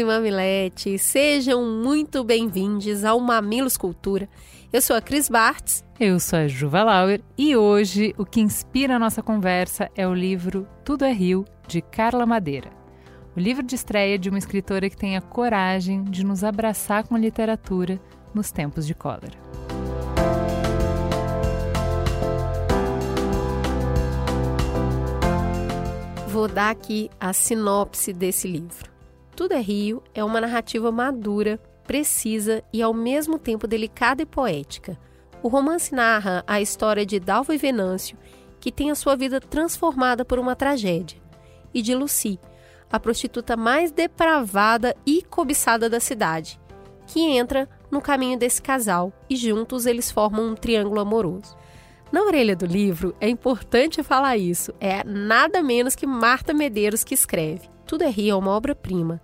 e mamiletes, sejam muito bem-vindos ao Mamilos Cultura. Eu sou a Cris Bartz. Eu sou a Juva Lauer e hoje o que inspira a nossa conversa é o livro Tudo é Rio, de Carla Madeira. O livro de estreia de uma escritora que tem a coragem de nos abraçar com a literatura nos tempos de cólera. Vou dar aqui a sinopse desse livro. Tudo é Rio é uma narrativa madura, precisa e ao mesmo tempo delicada e poética. O romance narra a história de Dalva e Venâncio, que tem a sua vida transformada por uma tragédia, e de Lucy, a prostituta mais depravada e cobiçada da cidade, que entra no caminho desse casal e juntos eles formam um triângulo amoroso. Na orelha do livro, é importante falar isso, é nada menos que Marta Medeiros que escreve. Tudo é Rio é uma obra-prima.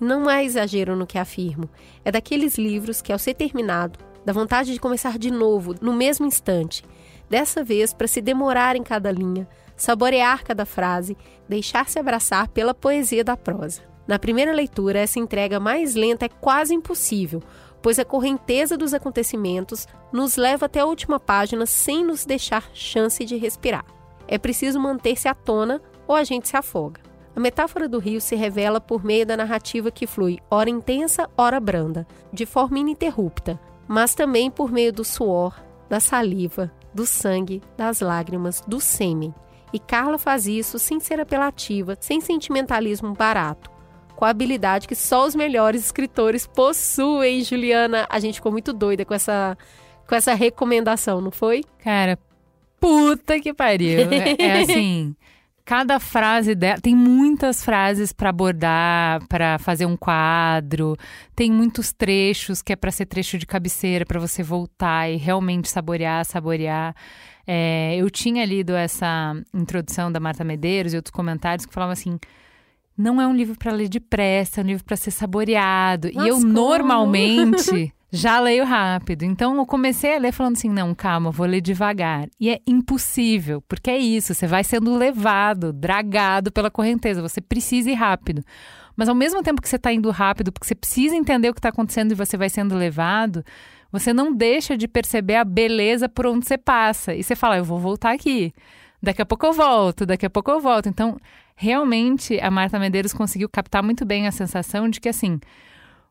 Não há exagero no que afirmo. É daqueles livros que, ao ser terminado, dá vontade de começar de novo, no mesmo instante. Dessa vez, para se demorar em cada linha, saborear cada frase, deixar-se abraçar pela poesia da prosa. Na primeira leitura, essa entrega mais lenta é quase impossível, pois a correnteza dos acontecimentos nos leva até a última página sem nos deixar chance de respirar. É preciso manter-se à tona ou a gente se afoga. A metáfora do rio se revela por meio da narrativa que flui, ora intensa, ora branda, de forma ininterrupta, mas também por meio do suor, da saliva, do sangue, das lágrimas, do sêmen. E Carla faz isso sem ser apelativa, sem sentimentalismo barato, com a habilidade que só os melhores escritores possuem, Juliana. A gente ficou muito doida com essa, com essa recomendação, não foi? Cara, puta que pariu. é, é assim cada frase dela tem muitas frases para abordar, para fazer um quadro. Tem muitos trechos que é para ser trecho de cabeceira para você voltar e realmente saborear, saborear. É, eu tinha lido essa introdução da Marta Medeiros e outros comentários que falavam assim: não é um livro para ler depressa, é um livro para ser saboreado. e eu como? normalmente já leio rápido. Então eu comecei a ler falando assim: não, calma, vou ler devagar. E é impossível, porque é isso, você vai sendo levado, dragado pela correnteza, você precisa ir rápido. Mas ao mesmo tempo que você está indo rápido, porque você precisa entender o que está acontecendo e você vai sendo levado, você não deixa de perceber a beleza por onde você passa. E você fala: eu vou voltar aqui. Daqui a pouco eu volto, daqui a pouco eu volto. Então, realmente, a Marta Medeiros conseguiu captar muito bem a sensação de que, assim,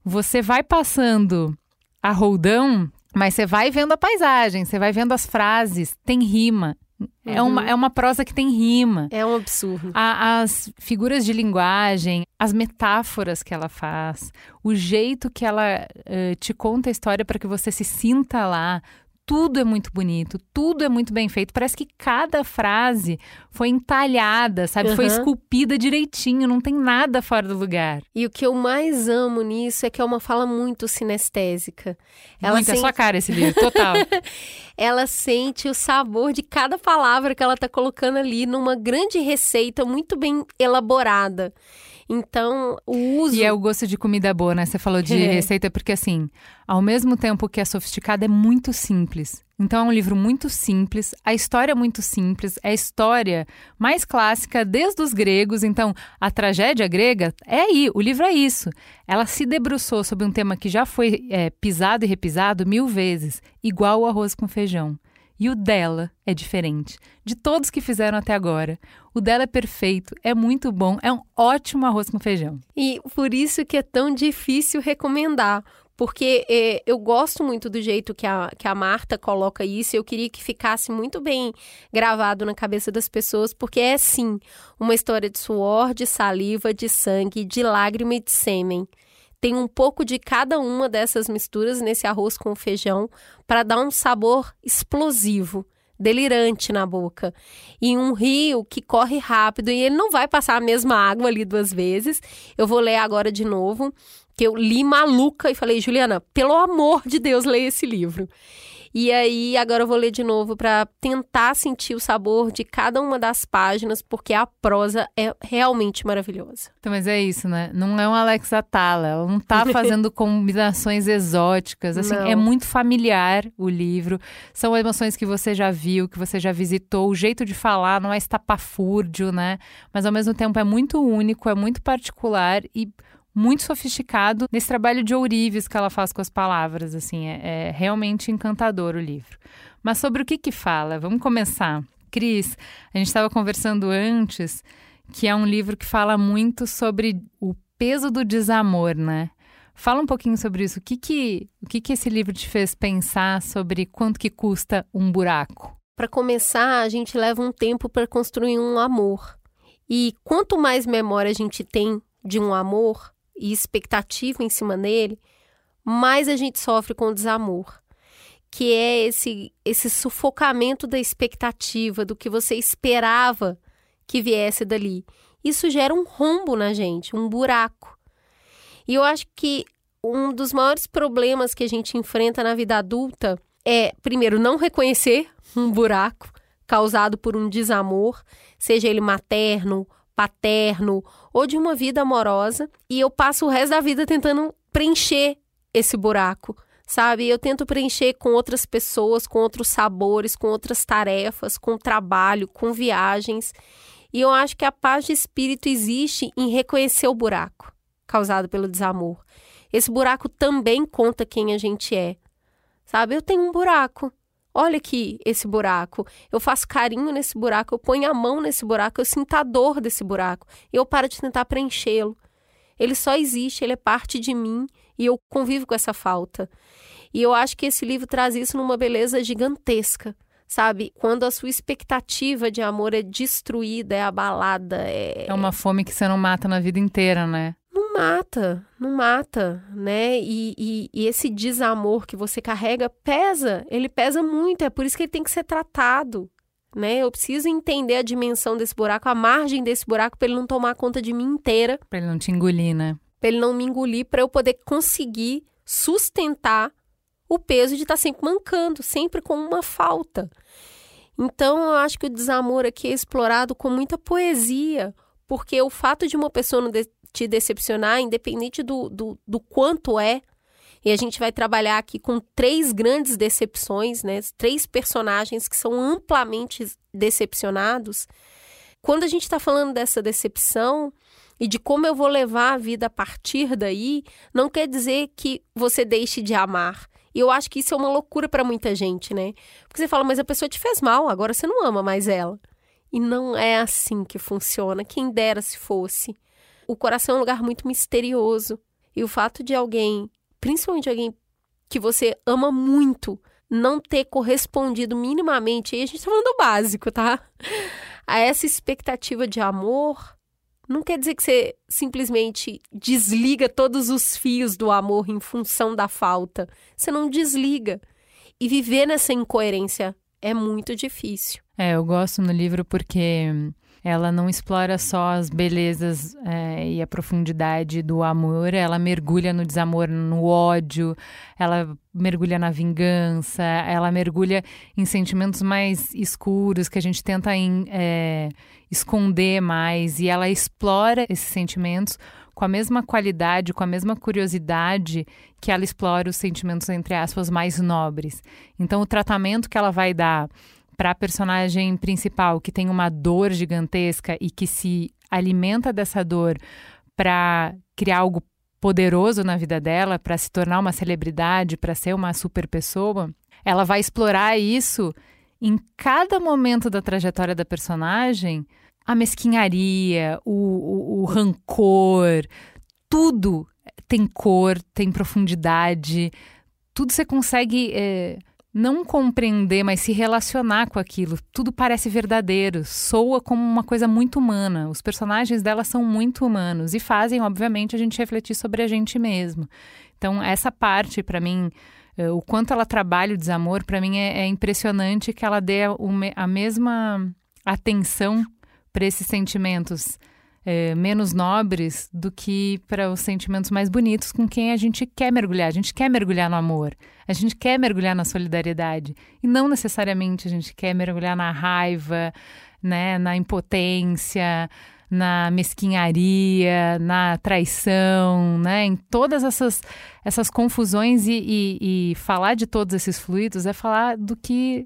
você vai passando a roldão, mas você vai vendo a paisagem, você vai vendo as frases, tem rima. Uhum. É, uma, uhum. é uma prosa que tem rima. É um absurdo. A, as figuras de linguagem, as metáforas que ela faz, o jeito que ela uh, te conta a história para que você se sinta lá, tudo é muito bonito, tudo é muito bem feito. Parece que cada frase foi entalhada, sabe? Uhum. Foi esculpida direitinho, não tem nada fora do lugar. E o que eu mais amo nisso é que é uma fala muito sinestésica. Ela muito, sente... é sua cara esse livro, total. ela sente o sabor de cada palavra que ela está colocando ali numa grande receita muito bem elaborada. Então, o uso. E é o gosto de comida boa, né? Você falou de é. receita, porque assim, ao mesmo tempo que é sofisticado, é muito simples. Então, é um livro muito simples, a história é muito simples, é a história mais clássica desde os gregos. Então, a tragédia grega é aí, o livro é isso. Ela se debruçou sobre um tema que já foi é, pisado e repisado mil vezes, igual o arroz com feijão. E o dela é diferente de todos que fizeram até agora. O dela é perfeito, é muito bom, é um ótimo arroz com feijão. E por isso que é tão difícil recomendar, porque é, eu gosto muito do jeito que a, que a Marta coloca isso, eu queria que ficasse muito bem gravado na cabeça das pessoas, porque é sim uma história de suor, de saliva, de sangue, de lágrima e de sêmen tem um pouco de cada uma dessas misturas nesse arroz com feijão para dar um sabor explosivo, delirante na boca. E um rio que corre rápido e ele não vai passar a mesma água ali duas vezes. Eu vou ler agora de novo. que eu li maluca e falei, Juliana, pelo amor de Deus, leia esse livro. E aí, agora eu vou ler de novo para tentar sentir o sabor de cada uma das páginas, porque a prosa é realmente maravilhosa. Então, mas é isso, né? Não é um Alex Atala, ela não tá fazendo combinações exóticas, assim, Não. é muito familiar o livro. São emoções que você já viu, que você já visitou, o jeito de falar não é estapafúrdio, né? Mas ao mesmo tempo é muito único, é muito particular e muito sofisticado nesse trabalho de ourives que ela faz com as palavras, assim, é, é realmente encantador o livro. Mas sobre o que que fala? Vamos começar. Cris, a gente estava conversando antes que é um livro que fala muito sobre o peso do desamor, né? Fala um pouquinho sobre isso. O que que, o que que esse livro te fez pensar sobre quanto que custa um buraco? Para começar, a gente leva um tempo para construir um amor. E quanto mais memória a gente tem de um amor e expectativa em cima dele, mais a gente sofre com o desamor. Que é esse, esse sufocamento da expectativa, do que você esperava que viesse dali. Isso gera um rombo na gente, um buraco. E eu acho que um dos maiores problemas que a gente enfrenta na vida adulta é, primeiro, não reconhecer um buraco causado por um desamor, seja ele materno, paterno ou de uma vida amorosa, e eu passo o resto da vida tentando preencher esse buraco, sabe? Eu tento preencher com outras pessoas, com outros sabores, com outras tarefas, com trabalho, com viagens. E eu acho que a paz de espírito existe em reconhecer o buraco causado pelo desamor. Esse buraco também conta quem a gente é. Sabe? Eu tenho um buraco. Olha aqui esse buraco. Eu faço carinho nesse buraco, eu ponho a mão nesse buraco, eu sinto a dor desse buraco. Eu paro de tentar preenchê-lo. Ele só existe, ele é parte de mim e eu convivo com essa falta. E eu acho que esse livro traz isso numa beleza gigantesca sabe? Quando a sua expectativa de amor é destruída, é abalada, é. É uma fome que você não mata na vida inteira, né? Não mata, não mata, né? E, e, e, esse desamor que você carrega pesa, ele pesa muito, é por isso que ele tem que ser tratado, né? Eu preciso entender a dimensão desse buraco, a margem desse buraco, para ele não tomar conta de mim inteira. Para ele não te engolir, né? Para ele não me engolir, para eu poder conseguir sustentar o peso de estar tá sempre mancando, sempre com uma falta. Então, eu acho que o desamor aqui é explorado com muita poesia, porque o fato de uma pessoa te decepcionar, independente do, do, do, quanto é, e a gente vai trabalhar aqui com três grandes decepções, né? Três personagens que são amplamente decepcionados. Quando a gente está falando dessa decepção, e de como eu vou levar a vida a partir daí, não quer dizer que você deixe de amar. E eu acho que isso é uma loucura para muita gente, né? Porque você fala, mas a pessoa te fez mal, agora você não ama mais ela. E não é assim que funciona. Quem dera se fosse. O coração é um lugar muito misterioso. E o fato de alguém, principalmente alguém que você ama muito, não ter correspondido minimamente, aí a gente tá falando do básico, tá? A essa expectativa de amor, não quer dizer que você simplesmente desliga todos os fios do amor em função da falta. Você não desliga. E viver nessa incoerência é muito difícil. É, eu gosto no livro porque ela não explora só as belezas é, e a profundidade do amor, ela mergulha no desamor, no ódio, ela mergulha na vingança, ela mergulha em sentimentos mais escuros que a gente tenta em, é, esconder mais e ela explora esses sentimentos com a mesma qualidade, com a mesma curiosidade que ela explora os sentimentos, entre aspas, mais nobres. Então, o tratamento que ela vai dar para a personagem principal que tem uma dor gigantesca e que se alimenta dessa dor para criar algo poderoso na vida dela, para se tornar uma celebridade, para ser uma super pessoa, ela vai explorar isso em cada momento da trajetória da personagem, a mesquinharia, o, o, o rancor, tudo tem cor, tem profundidade, tudo você consegue é, não compreender, mas se relacionar com aquilo. Tudo parece verdadeiro, soa como uma coisa muito humana. Os personagens dela são muito humanos e fazem, obviamente, a gente refletir sobre a gente mesmo. Então, essa parte, para mim, eh, o quanto ela trabalha o desamor, para mim é, é, impressionante que ela dê a mesma atenção para esses sentimentos é, menos nobres do que para os sentimentos mais bonitos com quem a gente quer mergulhar. A gente quer mergulhar no amor, a gente quer mergulhar na solidariedade. E não necessariamente a gente quer mergulhar na raiva, né, na impotência, na mesquinharia, na traição, né? Em todas essas, essas confusões e, e, e falar de todos esses fluidos é falar do que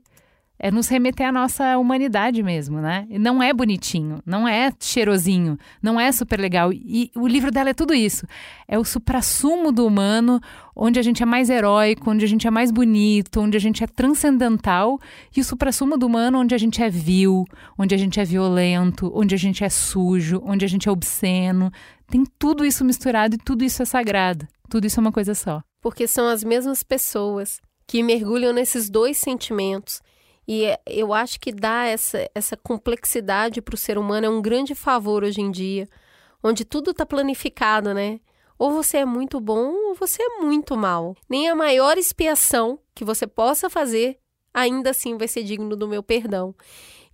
é nos remeter à nossa humanidade mesmo, né? Não é bonitinho, não é cheirosinho, não é super legal. E o livro dela é tudo isso. É o suprassumo do humano, onde a gente é mais heróico, onde a gente é mais bonito, onde a gente é transcendental, e o suprassumo do humano, onde a gente é vil, onde a gente é violento, onde a gente é sujo, onde a gente é obsceno. Tem tudo isso misturado e tudo isso é sagrado. Tudo isso é uma coisa só. Porque são as mesmas pessoas que mergulham nesses dois sentimentos e eu acho que dar essa, essa complexidade para o ser humano é um grande favor hoje em dia, onde tudo está planificado, né? Ou você é muito bom ou você é muito mal. Nem a maior expiação que você possa fazer ainda assim vai ser digno do meu perdão.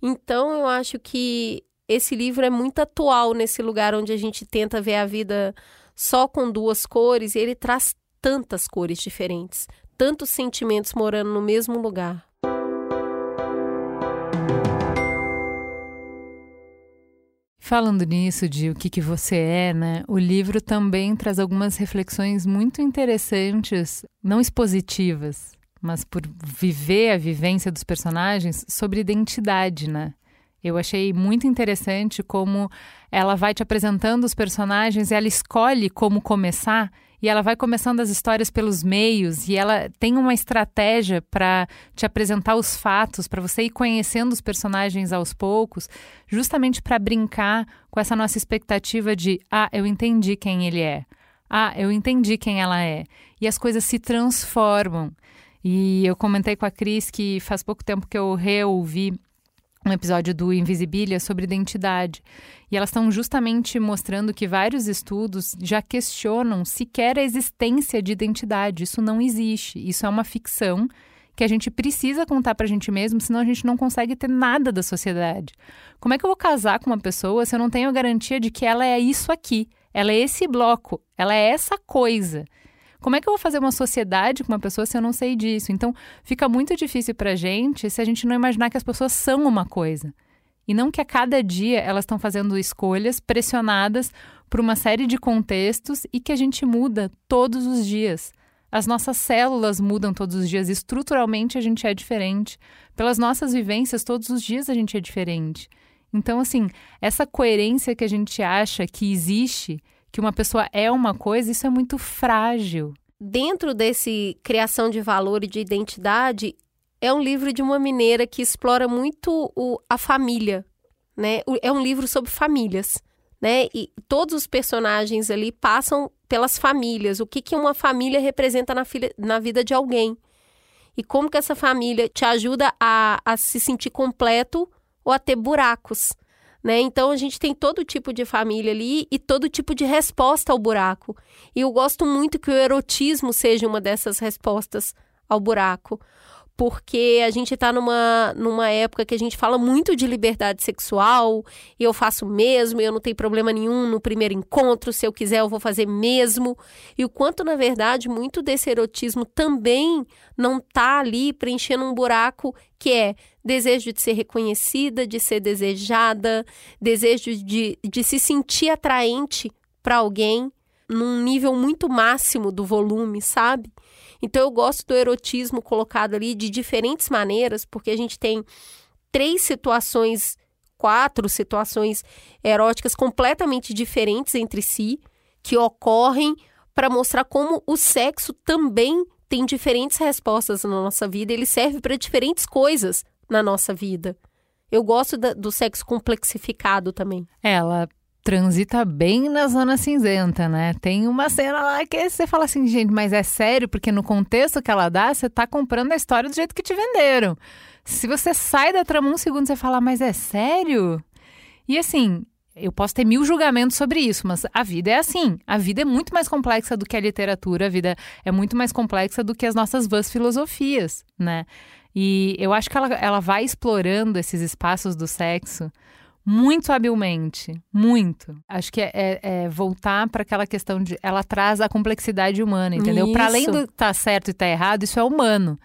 Então eu acho que esse livro é muito atual nesse lugar onde a gente tenta ver a vida só com duas cores e ele traz tantas cores diferentes, tantos sentimentos morando no mesmo lugar. Falando nisso, de o que, que você é, né? O livro também traz algumas reflexões muito interessantes, não expositivas, mas por viver a vivência dos personagens sobre identidade, né? Eu achei muito interessante como ela vai te apresentando os personagens e ela escolhe como começar e ela vai começando as histórias pelos meios e ela tem uma estratégia para te apresentar os fatos, para você ir conhecendo os personagens aos poucos, justamente para brincar com essa nossa expectativa de ah, eu entendi quem ele é. Ah, eu entendi quem ela é. E as coisas se transformam. E eu comentei com a Cris que faz pouco tempo que eu reouvi um episódio do Invisibilia sobre identidade. E elas estão justamente mostrando que vários estudos já questionam sequer a existência de identidade. Isso não existe. Isso é uma ficção que a gente precisa contar para a gente mesmo, senão a gente não consegue ter nada da sociedade. Como é que eu vou casar com uma pessoa se eu não tenho a garantia de que ela é isso aqui? Ela é esse bloco, ela é essa coisa. Como é que eu vou fazer uma sociedade com uma pessoa se eu não sei disso? Então, fica muito difícil para a gente se a gente não imaginar que as pessoas são uma coisa. E não que a cada dia elas estão fazendo escolhas pressionadas por uma série de contextos e que a gente muda todos os dias. As nossas células mudam todos os dias, estruturalmente a gente é diferente. Pelas nossas vivências, todos os dias a gente é diferente. Então, assim, essa coerência que a gente acha que existe que uma pessoa é uma coisa, isso é muito frágil. Dentro desse criação de valor e de identidade, é um livro de uma mineira que explora muito o, a família, né? É um livro sobre famílias, né? E todos os personagens ali passam pelas famílias. O que, que uma família representa na, filha, na vida de alguém. E como que essa família te ajuda a, a se sentir completo ou a ter buracos. Né? Então a gente tem todo tipo de família ali e todo tipo de resposta ao buraco. E eu gosto muito que o erotismo seja uma dessas respostas ao buraco porque a gente está numa, numa época que a gente fala muito de liberdade sexual, e eu faço mesmo, eu não tenho problema nenhum no primeiro encontro, se eu quiser eu vou fazer mesmo. E o quanto, na verdade, muito desse erotismo também não está ali preenchendo um buraco que é desejo de ser reconhecida, de ser desejada, desejo de, de se sentir atraente para alguém num nível muito máximo do volume, sabe? Então eu gosto do erotismo colocado ali de diferentes maneiras, porque a gente tem três situações, quatro situações eróticas completamente diferentes entre si, que ocorrem para mostrar como o sexo também tem diferentes respostas na nossa vida, ele serve para diferentes coisas na nossa vida. Eu gosto da, do sexo complexificado também. Ela transita bem na zona cinzenta, né? Tem uma cena lá que você fala assim, gente, mas é sério? Porque no contexto que ela dá, você tá comprando a história do jeito que te venderam. Se você sai da trama um segundo, você fala, mas é sério? E assim, eu posso ter mil julgamentos sobre isso, mas a vida é assim. A vida é muito mais complexa do que a literatura, a vida é muito mais complexa do que as nossas vãs filosofias, né? E eu acho que ela, ela vai explorando esses espaços do sexo muito habilmente, muito. Acho que é, é, é voltar para aquela questão de ela traz a complexidade humana, entendeu? Para além do tá certo e tá errado, isso é humano.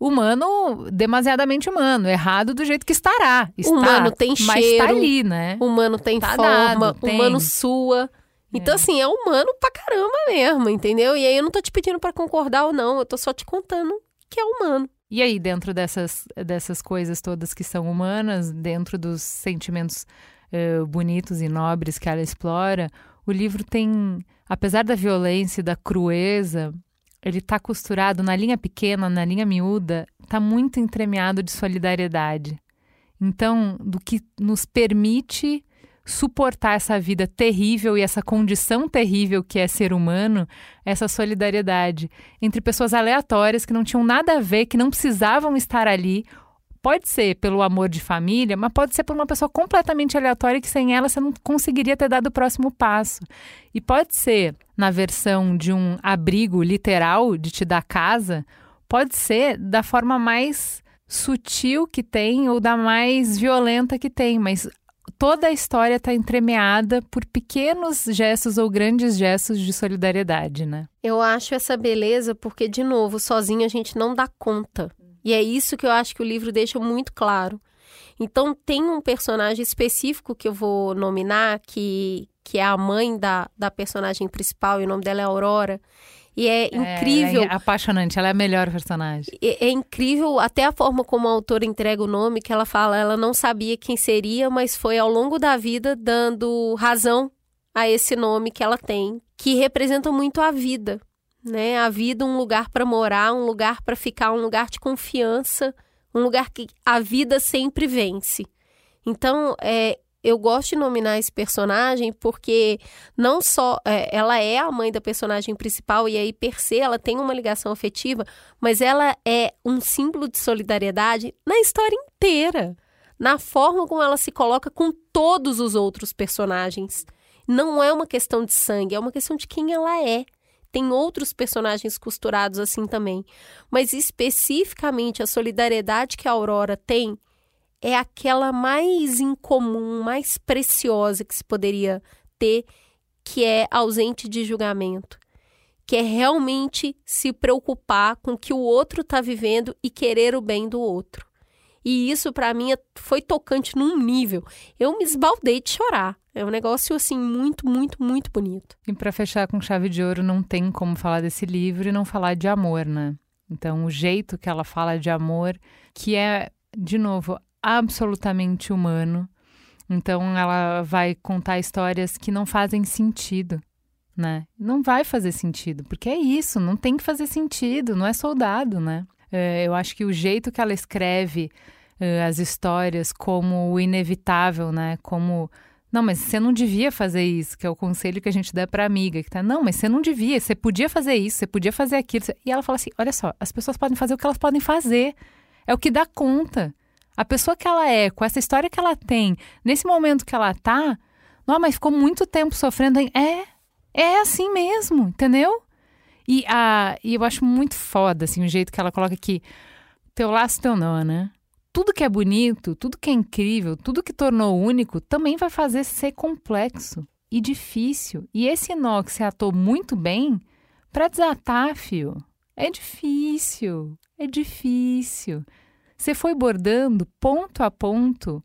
Humano, demasiadamente humano, errado do jeito que estará. Está, humano tem cheiro, mas tá ali, né? Humano tem tá forma, dado, humano tem. sua. Então, é. assim, é humano pra caramba mesmo, entendeu? E aí eu não tô te pedindo para concordar ou não, eu tô só te contando que é humano. E aí, dentro dessas, dessas coisas todas que são humanas, dentro dos sentimentos uh, bonitos e nobres que ela explora, o livro tem, apesar da violência e da crueza, ele está costurado na linha pequena, na linha miúda, está muito entremeado de solidariedade. Então, do que nos permite suportar essa vida terrível e essa condição terrível que é ser humano, essa solidariedade entre pessoas aleatórias que não tinham nada a ver, que não precisavam estar ali. Pode ser pelo amor de família, mas pode ser por uma pessoa completamente aleatória que sem ela você não conseguiria ter dado o próximo passo. E pode ser na versão de um abrigo literal de te dar casa, pode ser da forma mais sutil que tem ou da mais violenta que tem, mas toda a história está entremeada por pequenos gestos ou grandes gestos de solidariedade, né? Eu acho essa beleza porque, de novo, sozinho a gente não dá conta. E é isso que eu acho que o livro deixa muito claro. Então, tem um personagem específico que eu vou nominar, que, que é a mãe da, da personagem principal, e o nome dela é Aurora. E é, é incrível. É apaixonante, ela é a melhor personagem. É, é, incrível até a forma como a autora entrega o nome, que ela fala, ela não sabia quem seria, mas foi ao longo da vida dando razão a esse nome que ela tem, que representa muito a vida, né? A vida, um lugar para morar, um lugar para ficar, um lugar de confiança, um lugar que a vida sempre vence. Então, é, eu gosto de nominar esse personagem porque não só é, ela é a mãe da personagem principal e aí per se ela tem uma ligação afetiva, mas ela é um símbolo de solidariedade na história inteira, na forma como ela se coloca com todos os outros personagens. Não é uma questão de sangue, é uma questão de quem ela é. Tem outros personagens costurados assim também, mas especificamente a solidariedade que a Aurora tem é aquela mais incomum, mais preciosa que se poderia ter, que é ausente de julgamento, que é realmente se preocupar com o que o outro está vivendo e querer o bem do outro. E isso para mim foi tocante num nível. Eu me esbaldei de chorar. É um negócio assim muito, muito, muito bonito. E para fechar com chave de ouro, não tem como falar desse livro e não falar de amor, né? Então, o jeito que ela fala de amor, que é, de novo, absolutamente humano. Então ela vai contar histórias que não fazem sentido, né? Não vai fazer sentido, porque é isso, não tem que fazer sentido, não é soldado, né? É, eu acho que o jeito que ela escreve é, as histórias como o inevitável, né? Como não, mas você não devia fazer isso, que é o conselho que a gente dá para amiga, que tá, não, mas você não devia, você podia fazer isso, você podia fazer aquilo. E ela fala assim: "Olha só, as pessoas podem fazer o que elas podem fazer. É o que dá conta. A pessoa que ela é, com essa história que ela tem, nesse momento que ela tá, não, mas ficou muito tempo sofrendo. É, é assim mesmo, entendeu? E, a, e eu acho muito foda, assim, o jeito que ela coloca aqui. Teu laço, teu nó, né? Tudo que é bonito, tudo que é incrível, tudo que tornou único, também vai fazer ser complexo e difícil. E esse nó que você atou muito bem, para desatar, fio, é difícil, é difícil. Você foi bordando ponto a ponto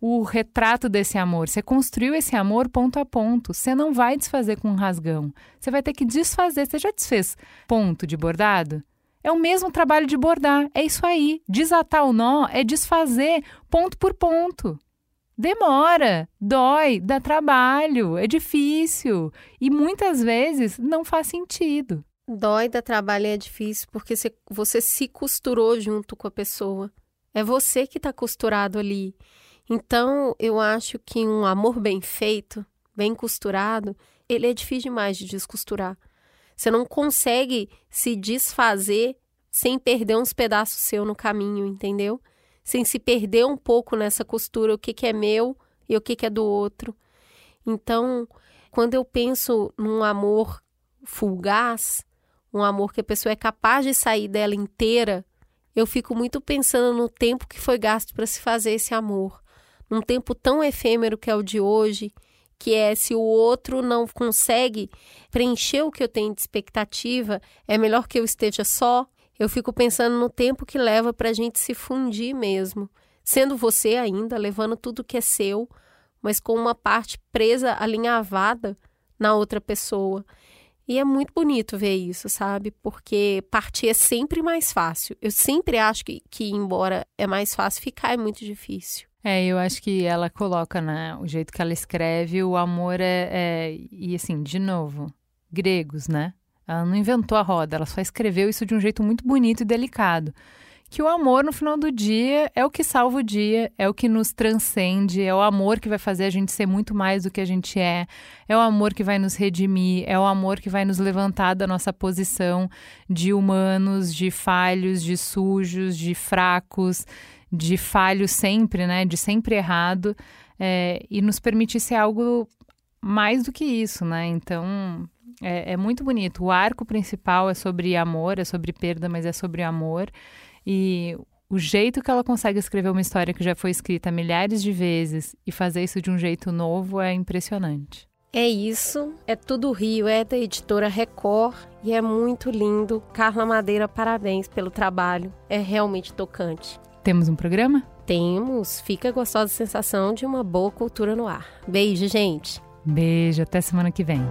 o retrato desse amor. Você construiu esse amor ponto a ponto. Você não vai desfazer com um rasgão. Você vai ter que desfazer. Você já desfez ponto de bordado? É o mesmo trabalho de bordar. É isso aí. Desatar o nó é desfazer ponto por ponto. Demora, dói, dá trabalho, é difícil e muitas vezes não faz sentido. Dói, dá trabalho é difícil porque você, você se costurou junto com a pessoa. É você que está costurado ali. Então, eu acho que um amor bem feito, bem costurado, ele é difícil demais de descosturar. Você não consegue se desfazer sem perder uns pedaços seu no caminho, entendeu? Sem se perder um pouco nessa costura, o que, que é meu e o que, que é do outro. Então, quando eu penso num amor fugaz, um amor que a pessoa é capaz de sair dela inteira, eu fico muito pensando no tempo que foi gasto para se fazer esse amor, num tempo tão efêmero que é o de hoje, que é se o outro não consegue preencher o que eu tenho de expectativa, é melhor que eu esteja só. Eu fico pensando no tempo que leva para a gente se fundir mesmo, sendo você ainda, levando tudo que é seu, mas com uma parte presa, alinhavada na outra pessoa. E é muito bonito ver isso, sabe? Porque partir é sempre mais fácil. Eu sempre acho que, que embora é mais fácil, ficar é muito difícil. É, eu acho que ela coloca, né, o jeito que ela escreve, o amor é, é, E assim, de novo, gregos, né? Ela não inventou a roda, ela só escreveu isso de um jeito muito bonito e delicado que o amor, no final do dia, é o que salva o dia, é o que nos transcende, é o amor que vai fazer a gente ser muito mais do que a gente é, é o amor que vai nos redimir, é o amor que vai nos levantar da nossa posição de humanos, de falhos, de sujos, de fracos, de falhos sempre, né? De sempre errado, é, e nos permitir ser algo mais do que isso, né? Então. É, é muito bonito. O arco principal é sobre amor, é sobre perda, mas é sobre amor. E o jeito que ela consegue escrever uma história que já foi escrita milhares de vezes e fazer isso de um jeito novo é impressionante. É isso, é tudo Rio, é da editora Record e é muito lindo. Carla Madeira, parabéns pelo trabalho, é realmente tocante. Temos um programa? Temos, fica a gostosa sensação de uma boa cultura no ar. Beijo, gente. Beijo, até semana que vem.